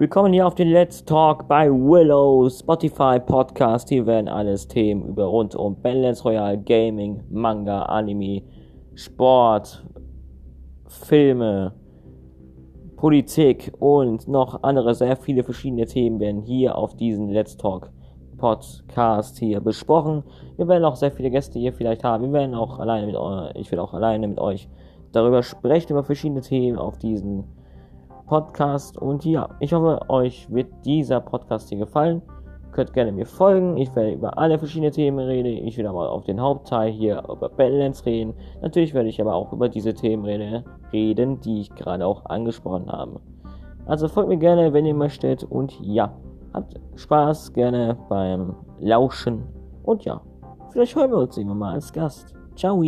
Willkommen hier auf den Let's Talk bei Willow Spotify Podcast. Hier werden alles Themen über rund um Balance Royale, Gaming, Manga, Anime, Sport, Filme, Politik und noch andere sehr viele verschiedene Themen werden hier auf diesen Let's Talk Podcast hier besprochen. Wir werden auch sehr viele Gäste hier vielleicht haben. Wir werden auch alleine mit euch, ich will auch alleine mit euch darüber sprechen, über verschiedene Themen auf diesen Podcast. Und ja, ich hoffe, euch wird dieser Podcast hier gefallen. Könnt gerne mir folgen. Ich werde über alle verschiedenen Themen reden. Ich will aber auf den Hauptteil hier über Balance reden. Natürlich werde ich aber auch über diese Themen reden, die ich gerade auch angesprochen habe. Also folgt mir gerne, wenn ihr möchtet. Und ja, habt Spaß gerne beim Lauschen. Und ja, vielleicht hören wir uns irgendwann mal als Gast. Ciao.